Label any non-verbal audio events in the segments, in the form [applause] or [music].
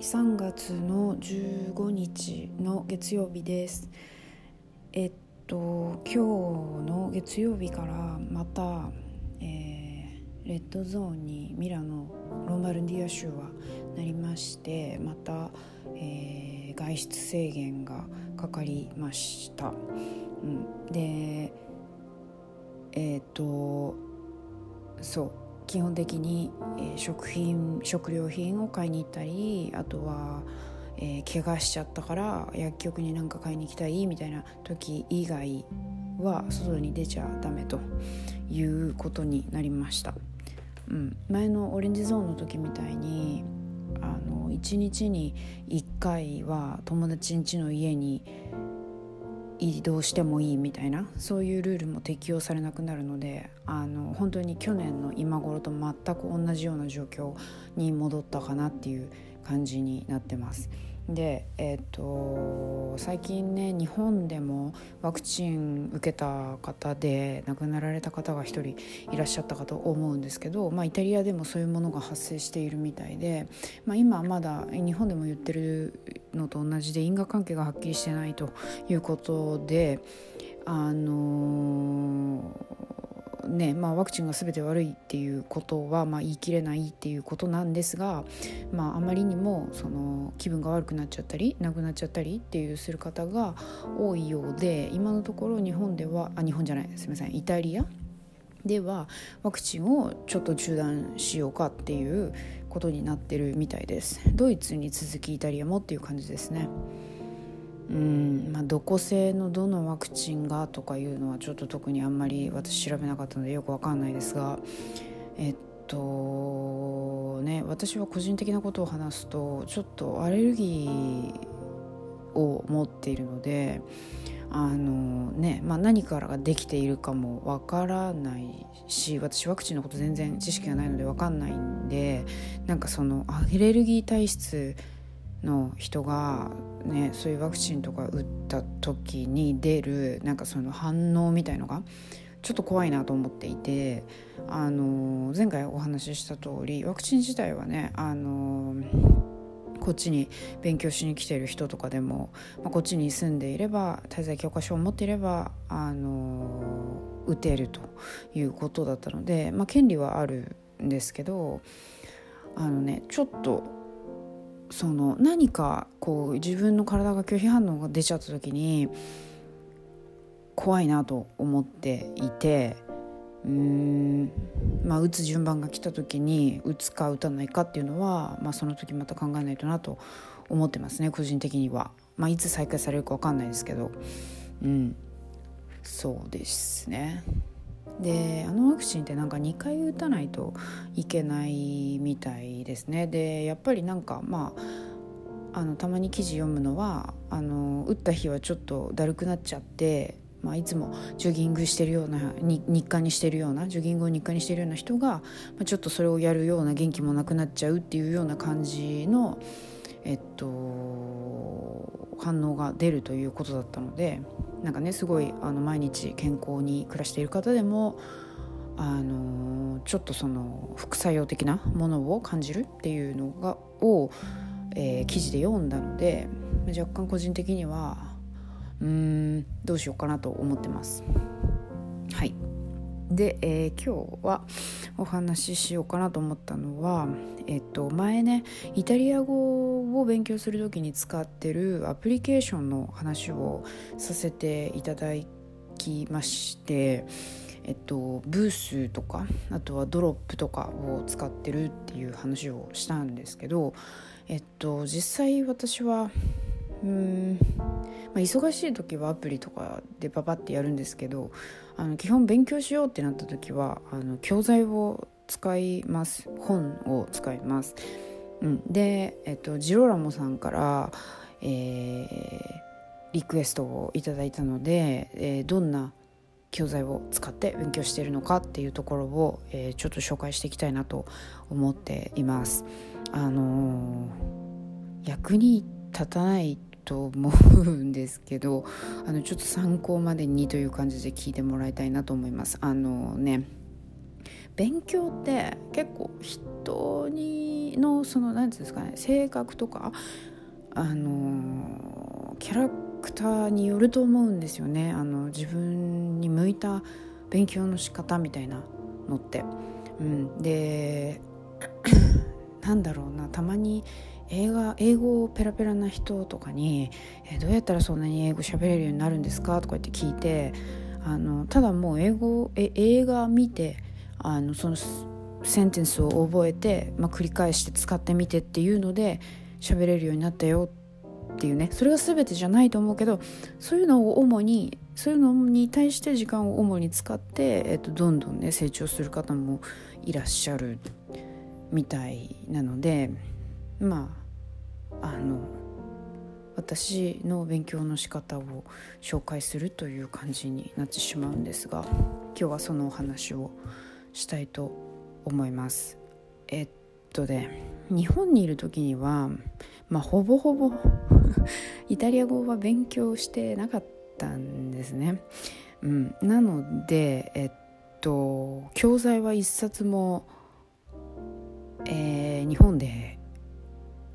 3月の15日の月曜日です。えっと今日の月曜日からまた、えー、レッドゾーンにミラノロンバルディア州はなりましてまた、えー、外出制限がかかりました、うん、でえっとそう。基本的に、えー、食品食料品を買いに行ったりあとは、えー、怪我しちゃったから薬局になんか買いに行きたいみたいな時以外は外に出ちゃダメということになりました、うん、前のオレンジゾーンの時みたいにあの1日に1回は友達ん家の家に移動してもいいみたいなそういうルールも適用されなくなるのであの本当に去年の今頃と全く同じような状況に戻ったかなっていう感じになってます。で、えーと、最近ね日本でもワクチン受けた方で亡くなられた方が1人いらっしゃったかと思うんですけど、まあ、イタリアでもそういうものが発生しているみたいで、まあ、今まだ日本でも言ってるのと同じで因果関係がはっきりしてないということであのーねまあ、ワクチンが全て悪いっていうことは、まあ、言い切れないっていうことなんですが、まあ、あまりにもその気分が悪くなっちゃったり亡くなっちゃったりっていうする方が多いようで今のところ日本ではあ日本じゃないすみませんイタリアではワクチンをちょっと中断しようかっていうことになってるみたいですドイツに続きイタリアもっていう感じですね。うんまあ、どこ製のどのワクチンがとかいうのはちょっと特にあんまり私調べなかったのでよくわかんないですがえっとね私は個人的なことを話すとちょっとアレルギーを持っているのであのねまあ、何からができているかもわからないし私ワクチンのこと全然知識がないのでわかんないんでなんかそのアレルギー体質の人が、ね、そういうワクチンとか打った時に出るなんかその反応みたいのがちょっと怖いなと思っていてあの前回お話しした通りワクチン自体はねあのこっちに勉強しに来てる人とかでも、まあ、こっちに住んでいれば滞在許可証を持っていればあの打てるということだったので、まあ、権利はあるんですけどあのねちょっとその何かこう自分の体が拒否反応が出ちゃった時に怖いなと思っていてうーんまあ打つ順番が来た時に打つか打たないかっていうのは、まあ、その時また考えないとなと思ってますね個人的には。まあ、いつ再開されるか分かんないですけどうんそうですね。であのワクチンってなんか2回打たないといけないみたいですね。でやっぱりなんかまああのたまに記事読むのはあの打った日はちょっとだるくなっちゃってまあ、いつもジョギングしてるような日課にしてるようなジョギングを日課にしてるような人が、まあ、ちょっとそれをやるような元気もなくなっちゃうっていうような感じの、えっと、反応が出るということだったのでなんかねすごいあの毎日健康に暮らしている方でもあのちょっとその副作用的なものを感じるっていうのがを、えー、記事で読んだので若干個人的にはうーんどうしようかなと思ってます。はいで、えー、今日はお話ししようかなと思ったのは、えっと、前ねイタリア語を勉強する時に使ってるアプリケーションの話をさせていただきまして、えっと、ブースとかあとはドロップとかを使ってるっていう話をしたんですけど、えっと、実際私はうん、まあ、忙しい時はアプリとかでパパってやるんですけどあの基本勉強しようってなった時はあの教材を使います本を使います。うん、で、えっと、ジローラモさんから、えー、リクエストをいただいたので、えー、どんな教材を使って勉強しているのかっていうところを、えー、ちょっと紹介していきたいなと思っています。あのー、役に立たないと思うんですけどあのちょっと参考までにという感じで聞いてもらいたいなと思います。あのね勉強って結構人にのその何て言うんですかね性格とかあのキャラクターによると思うんですよねあの自分に向いた勉強の仕方みたいなのって。うん、で [coughs] なんだろうなたまに映画英語ペラペラな人とかに「えどうやったらそんなに英語喋れるようになるんですか?」とか言って聞いてあのただもう英語え映画見てあのそのセンテンスを覚えて、まあ、繰り返して使ってみてっていうので喋れるようになったよっていうねそれが全てじゃないと思うけどそういうのを主にそういうのに対して時間を主に使って、えっと、どんどんね成長する方もいらっしゃるみたいなのでまああの私の勉強の仕方を紹介するという感じになってしまうんですが今日はそのお話をしたいと思います。思います。えっとね日本にいる時には、まあ、ほぼほぼ [laughs] イタリア語は勉強してなかったんですね。うん、なので、えっと、教材は一冊もえー、日本で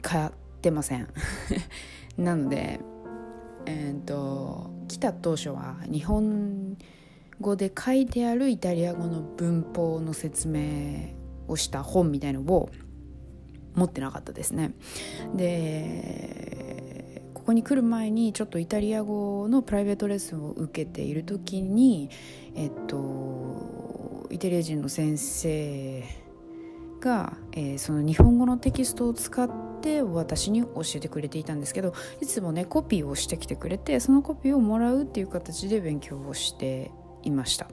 買ってません。[laughs] なのでえっ、と来た当初は日本語で書いてあるイタリア語の文法の説明をした本みたいのを持ってなかったですね。でここに来る前にちょっとイタリア語のプライベートレッスンを受けている時にえっとイタリア人の先生が、えー、その日本語のテキストを使って私に教えてくれていたんですけどいつもねコピーをしてきてくれてそのコピーをもらうっていう形で勉強をしていました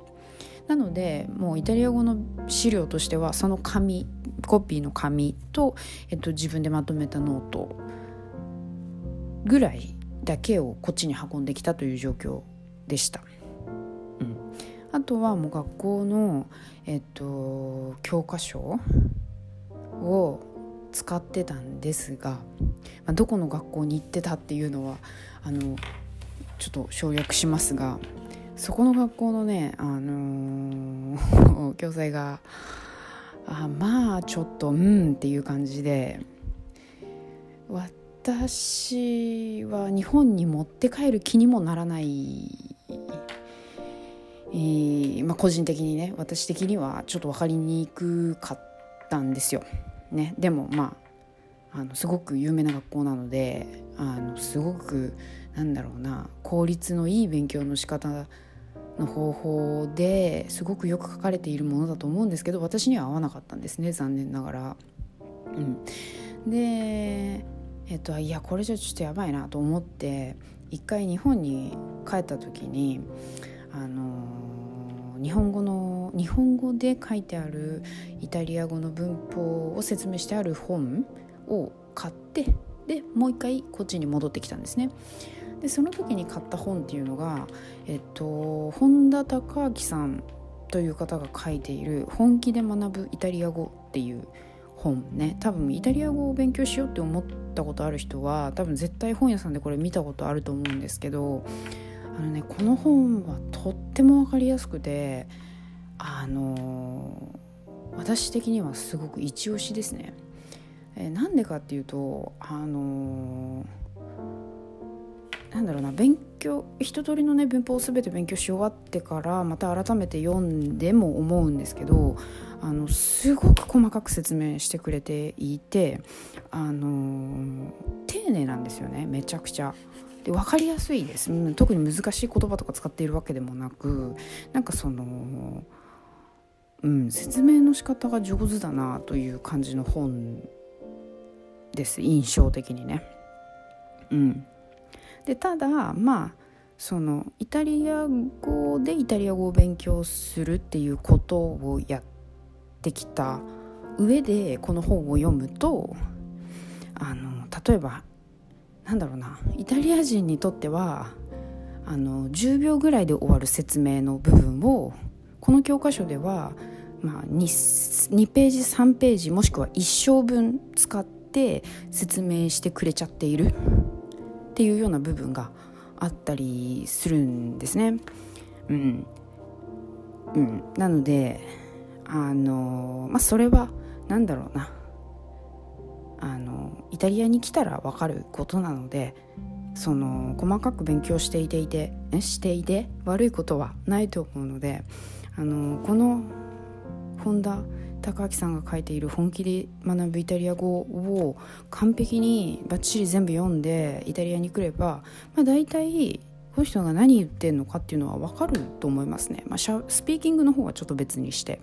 なのでもうイタリア語の資料としてはその紙コピーの紙と、えっと、自分でまとめたノートぐらいだけをこっちに運んできたという状況でした。うん、あとはもう学校の、えっと、教科書を使ってたんですが、まあ、どこの学校に行ってたっていうのはあのちょっと省略しますがそこの学校のね、あのー、[laughs] 教材があまあちょっとうんっていう感じで私は日本に持って帰る気にもならない、えー、まあ、個人的にね私的にはちょっと分かりにくかったんですよ。ね、でもまああのすごく有名な学校なのであのすごくなんだろうな効率のいい勉強の仕方の方法ですごくよく書かれているものだと思うんですけど私には合わなかったんですね残念ながら。うん、でえっといやこれじゃちょっとやばいなと思って一回日本に帰った時にあの日本語の日本語で書いてあるイタリア語の文法を説明してある本を買ってでもう一回こっちに戻ってきたんですね。でその時に買った本っていうのが、えっと、本田孝明さんという方が書いている「本気で学ぶイタリア語」っていう本ね多分イタリア語を勉強しようって思ったことある人は多分絶対本屋さんでこれ見たことあると思うんですけどあのねこの本はとっても分かりやすくてあの私的にはすごく一押しですね。えなんでかっていうとあのーなんだろうな勉強一通りのね文法を全て勉強し終わってからまた改めて読んでも思うんですけどあのすごく細かく説明してくれていてあの丁寧なんですよねめちゃくちゃ。で分かりやすいです、特に難しい言葉とか使っているわけでもなくなんかその、うん、説明の仕方が上手だなという感じの本です印象的にね。うんでただまあそのイタリア語でイタリア語を勉強するっていうことをやってきた上でこの本を読むとあの例えばなんだろうなイタリア人にとってはあの10秒ぐらいで終わる説明の部分をこの教科書では、まあ2、2, ページ3ページもしくは1章分使って説明してくれちゃっている。っていうような部分があったりするんですね。うん、うん、なのであのまあそれは何だろうな。あのイタリアに来たら分かることなのでその細かく勉強していていてしていて悪いことはないと思うのであのこの本田高明さんが書いている「本気で学ぶイタリア語」を完璧にバッチリ全部読んでイタリアに来れば、まあ、大体この人が何言ってんのかっていうのは分かると思いますね、まあ、スピーキングの方はちょっと別にして。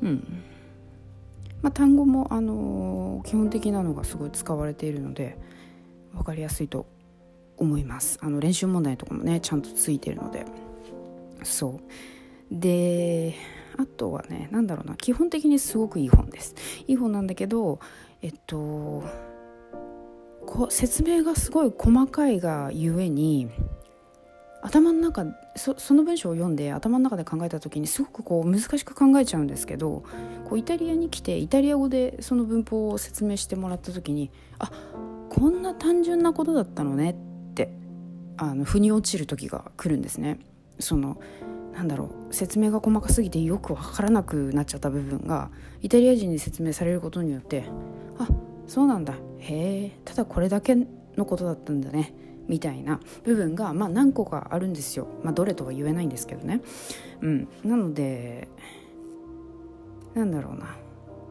うん。まあ、単語も、あのー、基本的なのがすごい使われているので分かりやすいと思います。あの練習問題とかもねちゃんとついてるので。そう。であとはね何だろうな基本的にすごくいい本ですいい本なんだけどえっとこ説明がすごい細かいがゆえに頭の中そその文章を読んで頭の中で考えた時にすごくこう難しく考えちゃうんですけどこうイタリアに来てイタリア語でその文法を説明してもらった時にあこんな単純なことだったのねってあの腑に落ちる時が来るんですね。そのなんだろう説明が細かすぎてよく分からなくなっちゃった部分がイタリア人に説明されることによってあそうなんだ。へえただこれだけのことだったんだね。みたいな部分が、まあ、何個かあるんですよ、まあ、どれとは言えないんですけどね、うん、なのでなんだろうな。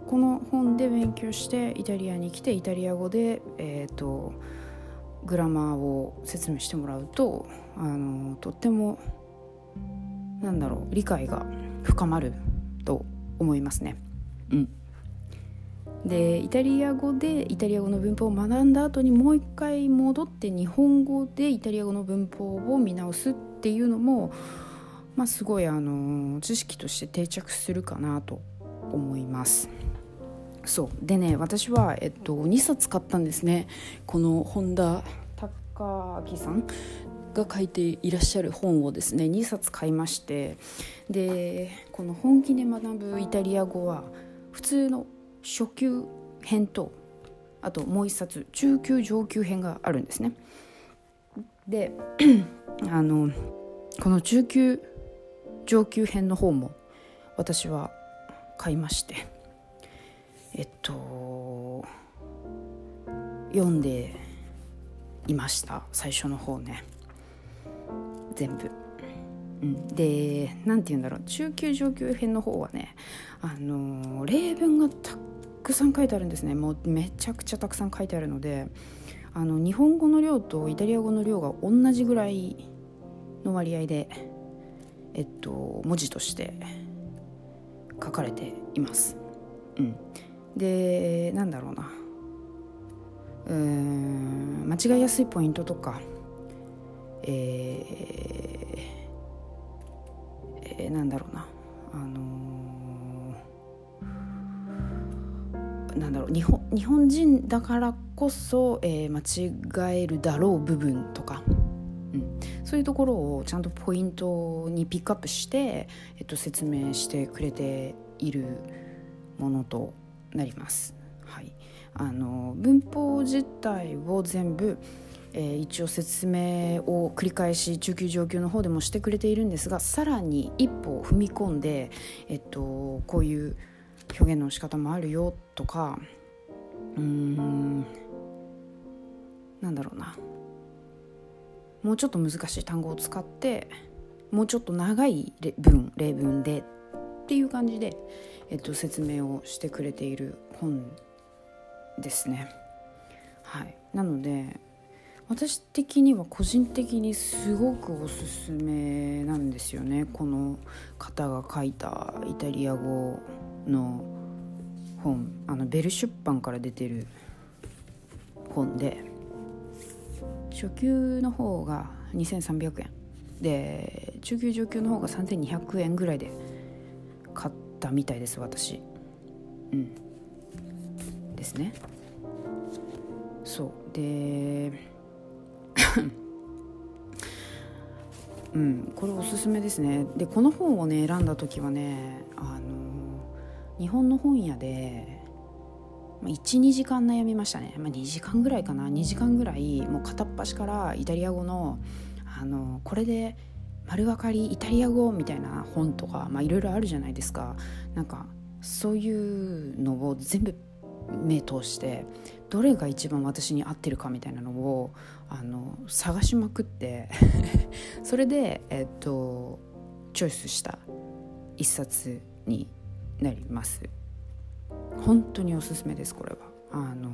この本で勉強してイタリアに来てイタリア語で、えーと、グラマーを説明してもらうとあのとってもなんだろう理解が深まると思いますね。うんでイタリア語でイタリア語の文法を学んだ後にもう一回戻って日本語でイタリア語の文法を見直すっていうのも、まあ、すごいあの知識として定着するかなと思います。そうでね私は、えっと、2冊買ったんですねこの本田孝明さんが書いていらっしゃる本をですね2冊買いましてでこの「本気で学ぶイタリア語」は普通の初級編とあともう一冊中級上級編があるんですね。で [clears throat] あのこの中級上級編の方も私は買いましてえっと読んでいました最初の方ね全部。うん、で何て言うんだろう。中級上級編の方はねあの例文がたくさん書いてあるんですね。もうめちゃくちゃたくさん書いてあるのであの日本語の量とイタリア語の量が同じぐらいの割合で、えっと、文字として書かれています。うん、でなんだろうな。うーん。間違いやすいポイントとか、えーえー、なんだろうな。あのなんだろう。日本日本人だからこそ、えー、間違えるだろう部分とか、うん、そういうところをちゃんとポイントにピックアップして、えっと、説明してくれているものとなります。はい、あの文法自体を全部えー、一応説明を繰り返し中級上級の方でもしてくれているんですがさらに一歩踏み込んで、えっと、こういう表現の仕方もあるよとかうーんなんだろうなもうちょっと難しい単語を使ってもうちょっと長い文例文でっていう感じで、えっと、説明をしてくれている本ですね。はい、なので私的には個人的にすごくおすすめなんですよね。この方が書いたイタリア語の本。あのベル出版から出てる本で。初級の方が2300円。で中級上級の方が3200円ぐらいで買ったみたいです私。うん。ですね。そう。でうん。これおすすめですね。でこの本をね選んだ時はねあの日本の本屋で12時間悩みましたね、まあ、2時間ぐらいかな。2時間ぐらいもう片っ端からイタリア語のあのこれで丸分かりイタリア語みたいな本とかいろいろあるじゃないですか。なんかそういうのを全部目通してどれが一番私に合ってるかみたいなのをあの探しまくって [laughs] それで、えっと、チョイスした一冊になります。本当におすすめですこれは。あの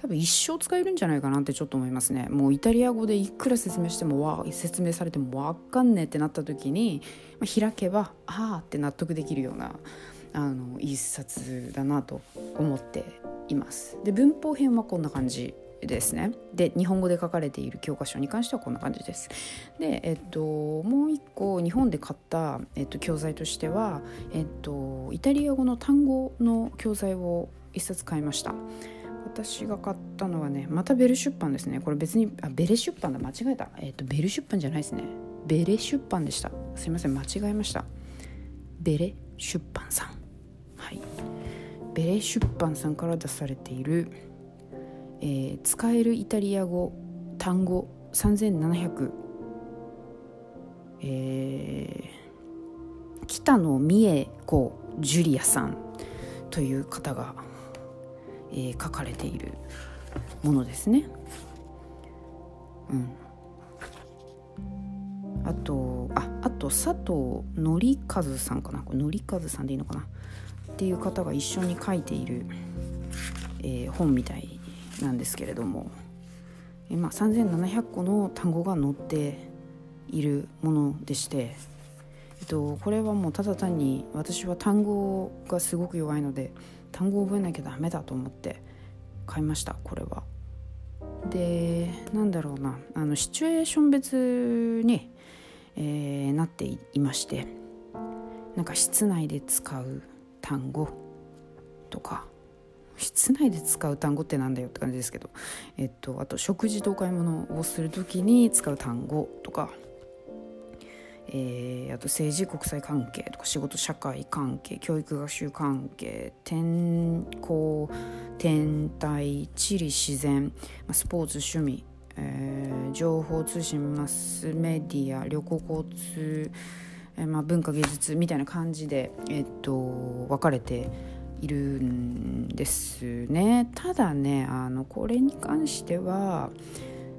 多分一生使えるんじゃないかなってちょっと思いますね。もうイタリア語でいくら説明してもわ説明されても分かんねえってなった時に、まあ、開けばああって納得できるようなあの一冊だなと思っています。で文法編はこんな感じですね。で日本語で書かれている教科書に関してはこんな感じです。でえっともう一個日本で買った、えっと、教材としてはえっとイタリア語の単語の教材を一冊買いました。私が買ったのはねまたベル出版ですね。これ別にあベレ出版だ。間違えた。えっとベル出版じゃないですね。ベレ出版でした。すいません。間違えました。ベレ出版さん。ベレ出版さんから出されているえー、使えるイタリア語単語3700、えー、北野美恵子ジュリアさんという方が、えー、書かれているものですね。うん、あとああと佐藤紀和さんかな？これ紀和さんでいいのかな？っていう方が一緒に書いている、えー、本みたいなんですけれども、えまあ、3700個の単語が載っているものでして、えっと、これはもうただ単に私は単語がすごく弱いので単語を覚えなきゃダメだと思って買いましたこれは。でなんだろうなあのシチュエーション別に、えー、なっていましてなんか室内で使う単語とか室内で使う単語ってなんだよって感じですけど、えっと、あと食事とお買い物をする時に使う単語とか、えー、あと政治国際関係とか仕事社会関係教育学習関係天候天体地理自然スポーツ趣味、えー、情報通信マスメディア旅行交通、えーまあ、文化芸術みたいな感じで、えっと、分かれているんですね。ただねあのこれに関しては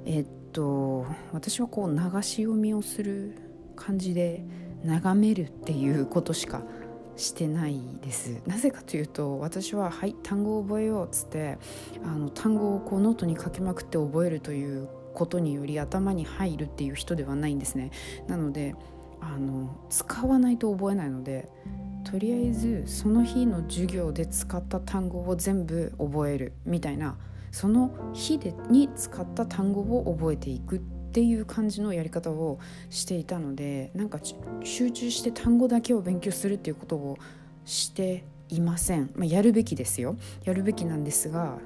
えっと私はこう流し読みをする感じで眺めるっていうことしかしてないです。なぜかというと私は「はい単語を覚えよう」っつってあの単語をこうノートに書きまくって覚えるということにより頭に入るっていう人ではないんですね。なのであの使わないと覚えないのでとりあえずその日の授業で使った単語を全部覚えるみたいなその日でに使った単語を覚えていくっていう感じのやり方をしていたのでなんか集中して単語だけを勉強するっていうことをしていません、まあ、やるべきですよ。やるべきなんですが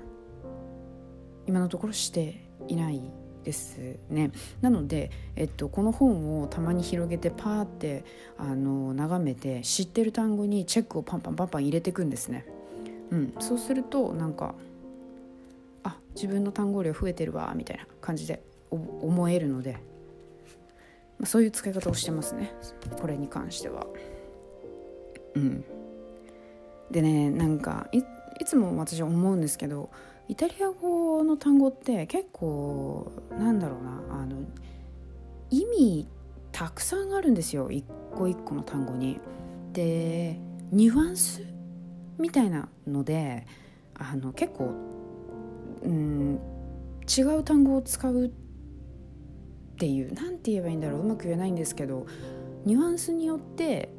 今のところしていない。ですねなので、えっと、この本をたまに広げてパーってあの眺めて知ってる単語にチェックをパンパンパンパン入れていくんですね。うん、そうするとなんかあ自分の単語量増えてるわみたいな感じで思えるので、まあ、そういう使い方をしてますねこれに関しては。うん、でねなんかいつも私思うんですけどイタリア語の単語って結構なんだろうな。あの意味たくさんあるんですよ。一個一個の単語に。でニュアンスみたいなのであの結構、うん、違う単語を使うっていう何て言えばいいんだろう。うまく言えないんですけどニュアンスによって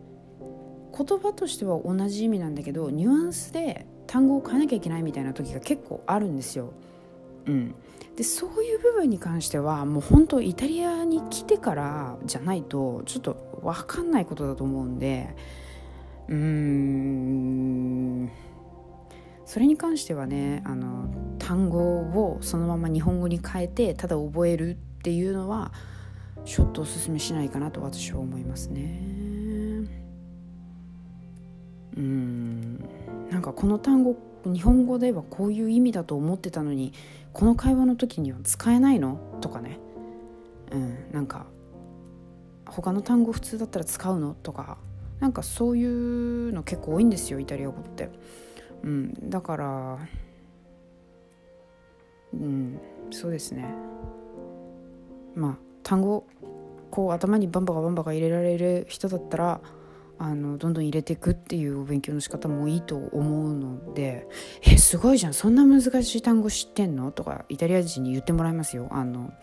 言葉としては同じ意味なんだけどニュアンスで単語を変えなきゃいけないみたいな時が結構あるんですよ。うん、でそういう部分に関してはもう本当イタリアに来てからじゃないとちょっと分かんないことだと思うんでうーんそれに関してはねあの単語をそのまま日本語に変えてただ覚えるっていうのはちょっとおすすめしないかなと私は思いますね。うんなんかこの単語日本語ではこういう意味だと思ってたのにこの会話の時には使えないの？とかね。うんなんか他の単語普通だったら使うの？とかなんかそういうの結構多いんですよイタリア語って。うん、だからうんそうですね。まあ単語こう頭にバンバカバンバカ入れられる人だったらあのどんどん入れていくっていうお勉強の仕方もいいと思うので「えすごいじゃんそんな難しい単語知ってんの?」とかイタリア人に言ってもらいますよ。あの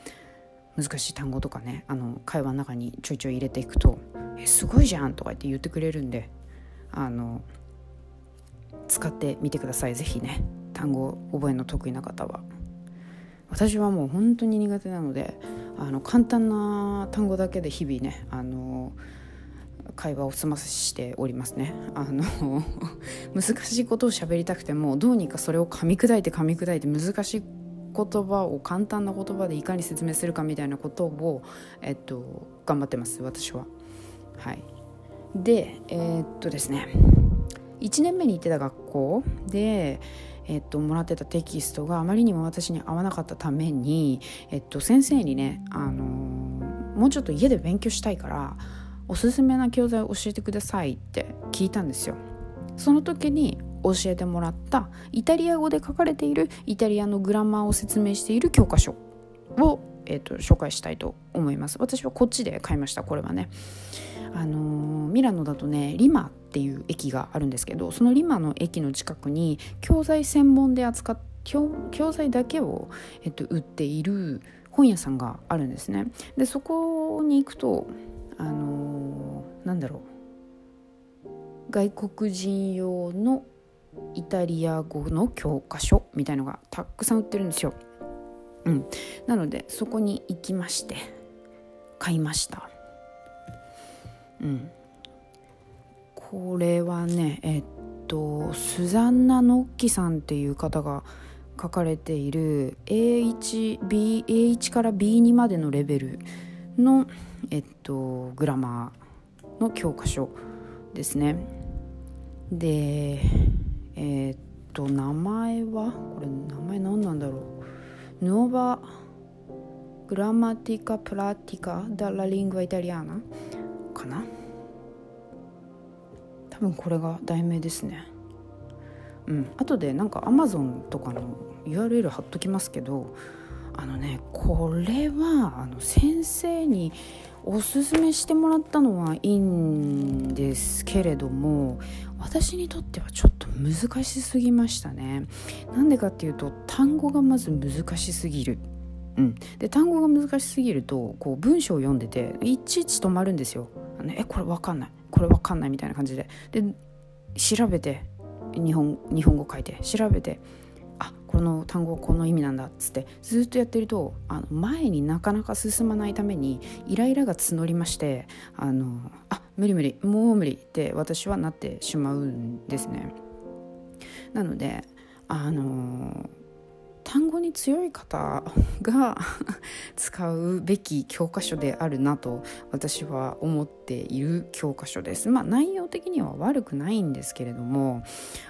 難しい単語とかねあの会話の中にちょいちょい入れていくと「えすごいじゃん!」とか言って言ってくれるんであの使ってみてください是非ね単語覚えの得意な方は。私はもう本当に苦手なのであの簡単な単語だけで日々ねあの会話を済ませしておりますね。あの [laughs] 難しいことを喋りたくてもどうにかそれを噛み砕いて噛み砕いて難しい言葉を簡単な言葉でいかに説明するかみたいなことを、えっと、頑張ってます私は。はい、でえー、っとですね。1年目に行ってた学校。で、えっと、もらってたテキストがあまりにも私に合わなかったために、えっと、先生にね、あのもうちょっと家で勉強したいからおすすめな教材を教えてくださいって聞いたんですよ。その時に教えてもらったイタリア語で書かれているイタリアのグラマーを説明している教科書を、えーと、紹介したいと思います。私はこっちで買いましたこれはね。あのー、ミラノだとねリマっていう駅があるんですけどそのリマの駅の近くに教材専門で扱っ教教材だけを、えっと、売っている本屋さんがあるんですね。でそこに行くとあのー、なんだろう外国人用のイタリア語の教科書みたいのがたくさん売ってるんですよ。うん、なのでそこに行きまして買いました。うん、これはねえっとスザンナ・ノッキさんっていう方が書かれている A1, B A1 から B2 までのレベルの、えっと、グラマーの教科書ですね。でえ、っと名前は？これ名前何なんだろう。ヌオバグラマティカ・プラティカ・ダ・ラ・リング・イタリアナかな？多分これが題名ですね。うん。後でなんかアマゾンとかの URL 貼っときますけどあのねこれはあの先生におすすめしてもらったのはいいんですけれども私にとってはちょっと難しすぎましたね。なんでかっていうと単語がまず難しすぎる。うん、で単語が難しすぎるとこう文章を読んでていちいち止まるんですよ。ねえこれわかんない。これわかんないみたいな感じで。で調べて日本日本語書いて調べてこの単語この意味なんだっつってずっとやってるとあの前になかなか進まないためにイライラが募りましてあのあ無理無理もう無理って私はなってしまうんですね。なのであの単語に強い方が [laughs] 使うべき教科書であるなと私は思っている教科書です。まあ内容的には悪くないんですけれども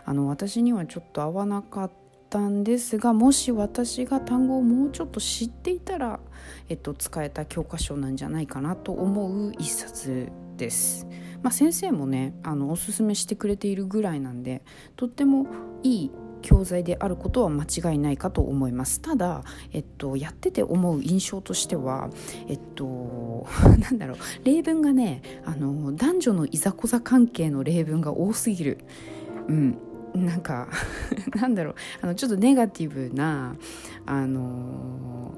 あの私にはちょっと合わなかったったんですがもし私が単語をもうちょっと知っていたら、えっと、使えた教科書なんじゃないかなと思う一冊です。まあ、先生もねあのおすすめしてくれているぐらいなんでとってもいい教材であることは間違いないかと思いますただ、えっと、やってて思う印象としてはえっと [laughs] なんだろう例文がねあの男女のいざこざ関係の例文が多すぎる。うんなんか [laughs] なんだろうあのちょっとネガティブなあの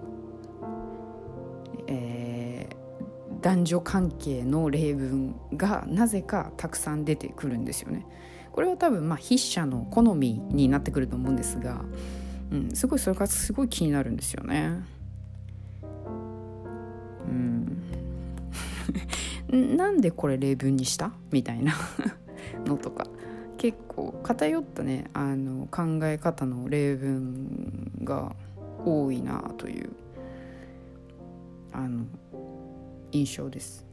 えー、男女関係の例文がなぜかたくさん出てくるんですよね。これは多分まあ筆者の好みになってくると思うんですが、うん、すごいそれがすごい気になるんですよね。うん、[laughs] なんでこれ例文にした？みたいなのとか結構偏ったねあの考え方の例文が多いなというあの印象です。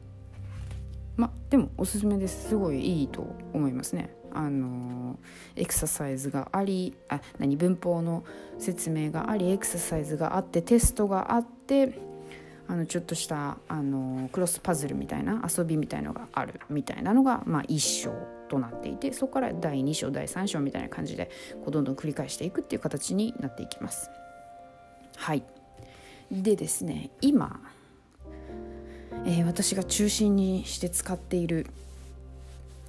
までもおすすめですすごいいいと思いますね。あのエクササイズがありあ何文法の説明がありエクササイズがあってテストがあってあのちょっとしたあのクロスパズルみたいな遊びみたいのがあるみたいなのが、まあ、1章となっていてそこから第2章第3章みたいな感じでこうどんどん繰り返していくっていう形になっていきます。はいでですね今、えー、私が中心にして使っている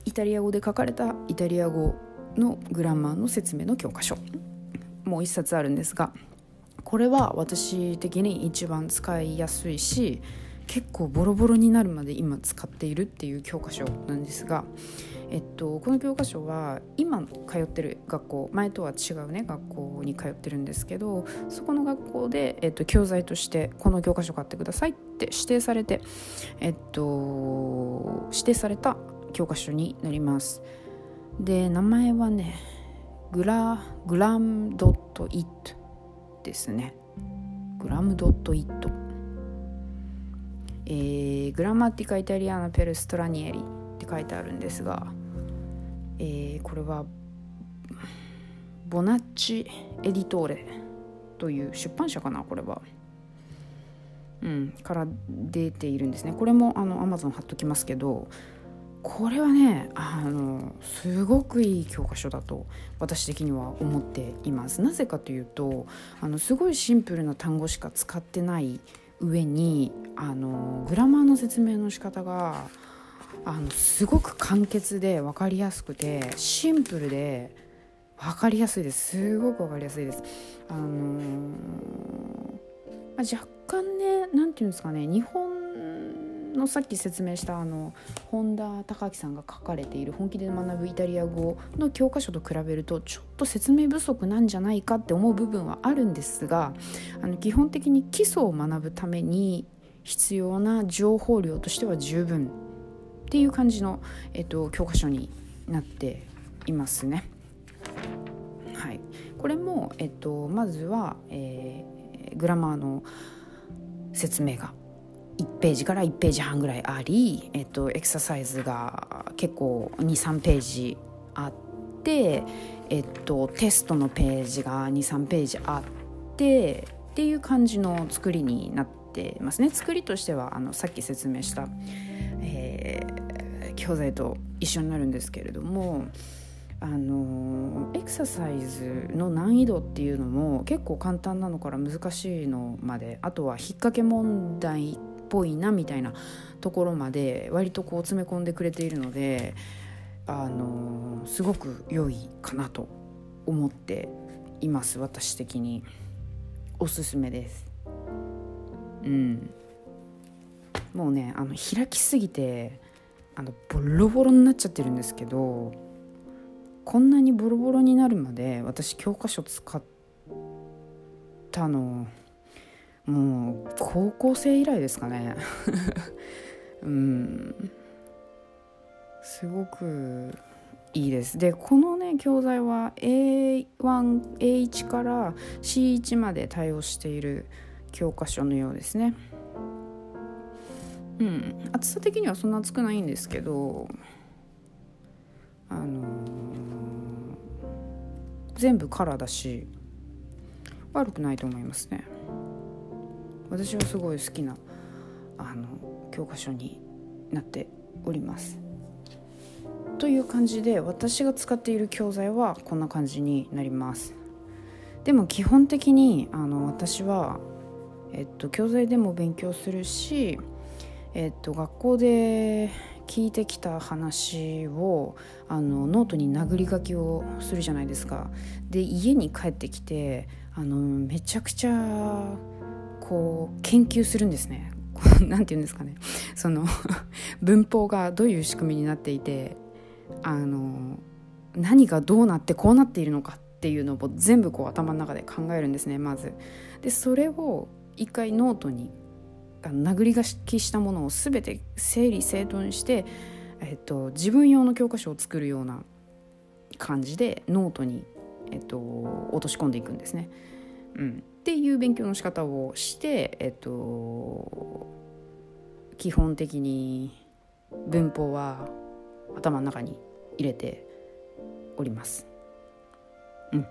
イタリア語で書かれたイタリア語のグラマーの説明の教科書もう一冊あるんですがこれは私的に一番使いやすいし結構ボロボロになるまで今使っているっていう教科書なんですが、えっと、この教科書は今通ってる学校前とは違うね学校に通ってるんですけどそこの学校で、えっと、教材としてこの教科書買ってくださいって指定されて、えっと、指定された教科書になります。で名前はねグラグラムドットイットですね。グラムドットイット。えー、グラマティカ・イタリアナ・ペルストラニエリって書いてあるんですが、えー、これはボナッチ・エディトーレという出版社かなこれは。うん、から出ているんですね。これもあの Amazon 貼っときますけどこれはねあのすごくいい教科書だと私的には思っていますなぜかというとあのすごいシンプルな単語しか使ってない上にあのグラマーの説明の仕方があのすごく簡潔で分かりやすくてシンプルで分かりやすいですすごく分かりやすいです。あのー、まあ、若干ね何て言うんですかね日本のさっき説明したあの本田隆明さんが書かれている「本気で学ぶイタリア語」の教科書と比べるとちょっと説明不足なんじゃないかって思う部分はあるんですがあの基本的に基礎を学ぶために必要な情報量としては十分っていう感じの、えっと、教科書になっていますね。はい、これも、えっと、まずは、えー、グラマーの説明が1ページから1ページ半ぐらいあり、えっと、エクササイズが結構23ページあって、えっと、テストのページが23ページあってっていう感じの作りになってますね。作りとしてはあのさっき説明した、えー、教材と一緒になるんですけれどもあのエクササイズの難易度っていうのも結構簡単なのから難しいのまであとは引っ掛け問題ぽいなみたいなところまで割とこう詰め込んでくれているのであのすごく良いかなと思っています私的に。おすすめです。うん。もうねあの開きすぎてあのボロボロになっちゃってるんですけどこんなにボロボロになるまで私教科書使ったのもう高校生以来ですかね。[laughs] うん。すごくいいです。でこのね教材は A1A1 から C1 まで対応している教科書のようですね。うん。厚さ的にはそんな厚くないんですけどあのー、全部カラーだし悪くないと思いますね。私はすごい好きなあの教科書になっております。という感じで私が使っている教材はこんな感じになります。でも基本的にあの私は、えっと、教材でも勉強するし、えっと、学校で聞いてきた話をあのノートに殴り書きをするじゃないですか。で家に帰ってきてあのめちゃくちゃこう研究するんですね。[laughs] なんて言うんですかねその [laughs] 文法がどういう仕組みになっていてあの何がどうなってこうなっているのかっていうのを全部こう頭の中で考えるんですねまず。でそれを一回ノートに殴り書きしたものを全て整理整頓して、えっと、自分用の教科書を作るような感じでノートに、えっと、落とし込んでいくんですね。うん、っていう勉強の仕方をして、えっと、基本的に文法は頭の中に入れております。うん、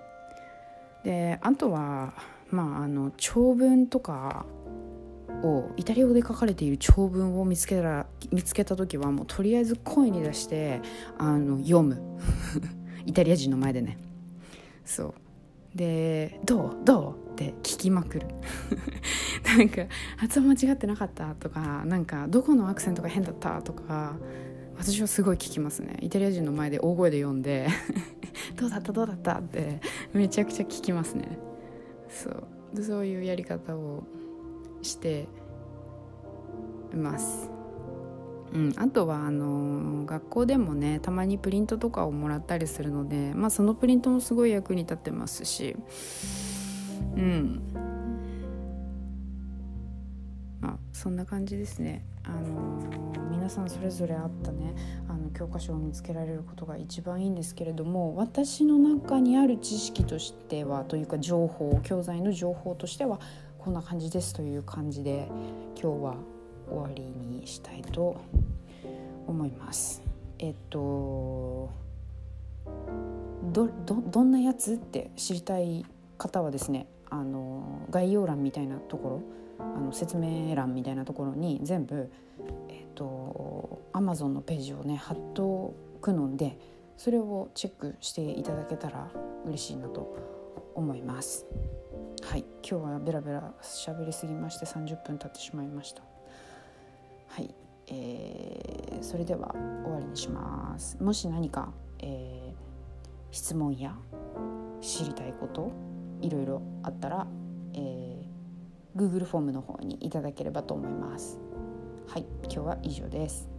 であとはまああの長文とかをイタリア語で書かれている長文を見つけたら見つけた時はもうとりあえず声に出してあの読む。[laughs] イタリア人の前でね。そう。で「どう？どう?」って聞きまくる。[laughs] なんか発音間違ってなかったとかなんかどこのアクセントが変だったとか私はすごい聞きますね。イタリア人の前で大声で読んで [laughs] どうだった？どうだった？ってめちゃくちゃ聞きますね。そう。そういうやり方をしています。うん、あとはあの学校でもねたまにプリントとかをもらったりするので、まあ、そのプリントもすごい役に立ってますしうんまあそんな感じですね。あの皆さんそれぞれあったねあの教科書を見つけられることが一番いいんですけれども私の中にある知識としてはというか情報教材の情報としてはこんな感じですという感じで今日は終わりにしたいと思います。えっとどどんなやつって知りたい方はですねあの概要欄みたいなところあの説明欄みたいなところに全部、えーと、と Amazon のページをね貼っとくのでそれをチェックしていただけたら嬉しいなと思います。はい今日はベラベラ喋りすぎまして30分経ってしまいました。はい、えー、それでは終わりにします。もし何か、えー、質問や知りたいこといろいろあったら、えー、Google フォームの方にいただければと思います。はい、今日は以上です。